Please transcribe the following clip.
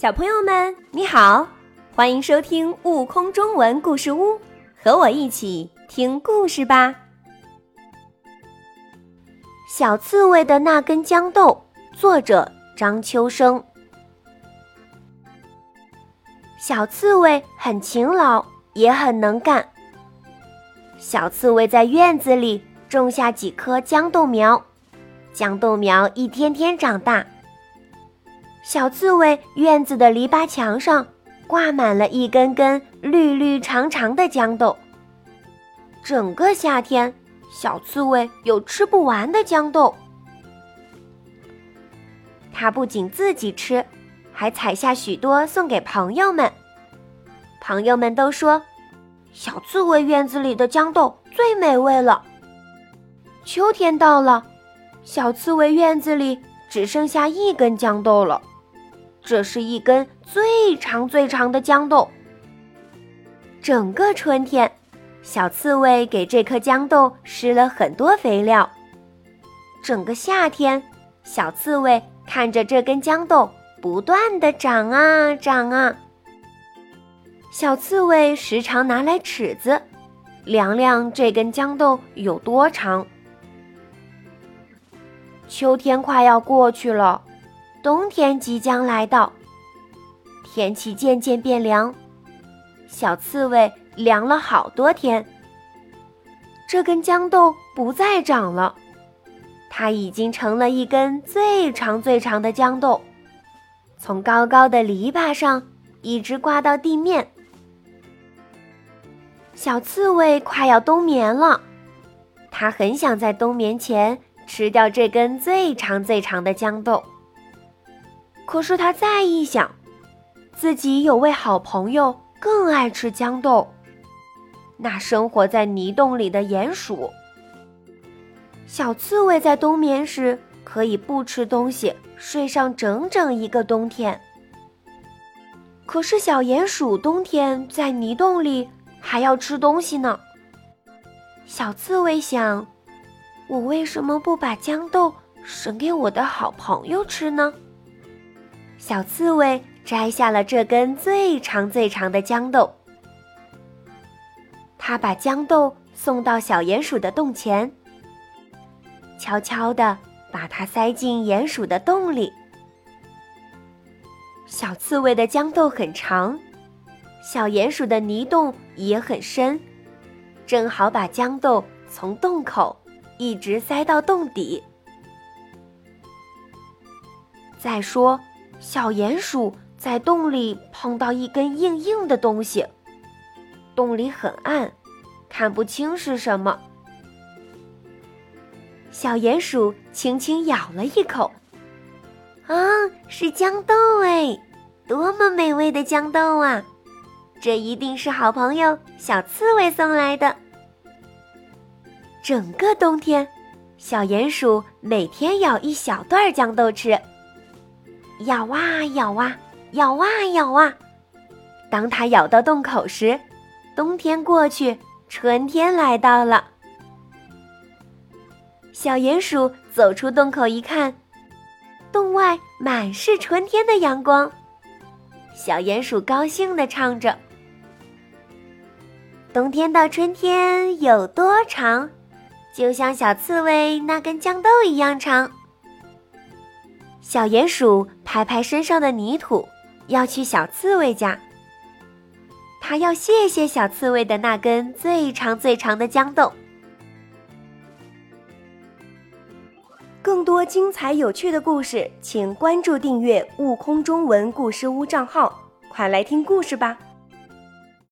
小朋友们，你好，欢迎收听《悟空中文故事屋》，和我一起听故事吧。小刺猬的那根豇豆，作者张秋生。小刺猬很勤劳，也很能干。小刺猬在院子里种下几棵豇豆苗，豇豆苗一天天长大。小刺猬院子的篱笆墙上挂满了一根根绿绿长长的豇豆。整个夏天，小刺猬有吃不完的豇豆。它不仅自己吃，还采下许多送给朋友们。朋友们都说。小刺猬院子里的豇豆最美味了。秋天到了，小刺猬院子里只剩下一根豇豆了。这是一根最长最长的豇豆。整个春天，小刺猬给这颗豇豆施了很多肥料。整个夏天，小刺猬看着这根豇豆不断的长啊长啊。小刺猬时常拿来尺子，量量这根豇豆有多长。秋天快要过去了，冬天即将来到，天气渐渐变凉。小刺猬凉了好多天，这根豇豆不再长了，它已经成了一根最长最长的豇豆，从高高的篱笆上一直挂到地面。小刺猬快要冬眠了，它很想在冬眠前吃掉这根最长最长的豇豆。可是它再一想，自己有位好朋友更爱吃豇豆，那生活在泥洞里的鼹鼠。小刺猬在冬眠时可以不吃东西，睡上整整一个冬天。可是小鼹鼠冬天在泥洞里。还要吃东西呢。小刺猬想：“我为什么不把豇豆省给我的好朋友吃呢？”小刺猬摘下了这根最长最长的豇豆，它把豇豆送到小鼹鼠的洞前，悄悄地把它塞进鼹鼠的洞里。小刺猬的豇豆很长。小鼹鼠的泥洞也很深，正好把豇豆从洞口一直塞到洞底。再说，小鼹鼠在洞里碰到一根硬硬的东西，洞里很暗，看不清是什么。小鼹鼠轻轻咬了一口，啊，是豇豆哎，多么美味的豇豆啊！这一定是好朋友小刺猬送来的。整个冬天，小鼹鼠每天咬一小段豇豆吃，咬啊咬啊，咬啊咬啊。当它咬到洞口时，冬天过去，春天来到了。小鼹鼠走出洞口一看，洞外满是春天的阳光。小鼹鼠高兴地唱着。冬天到春天有多长，就像小刺猬那根豇豆一样长。小鼹鼠拍拍身上的泥土，要去小刺猬家。它要谢谢小刺猬的那根最长最长的豇豆。更多精彩有趣的故事，请关注订阅“悟空中文故事屋”账号，快来听故事吧。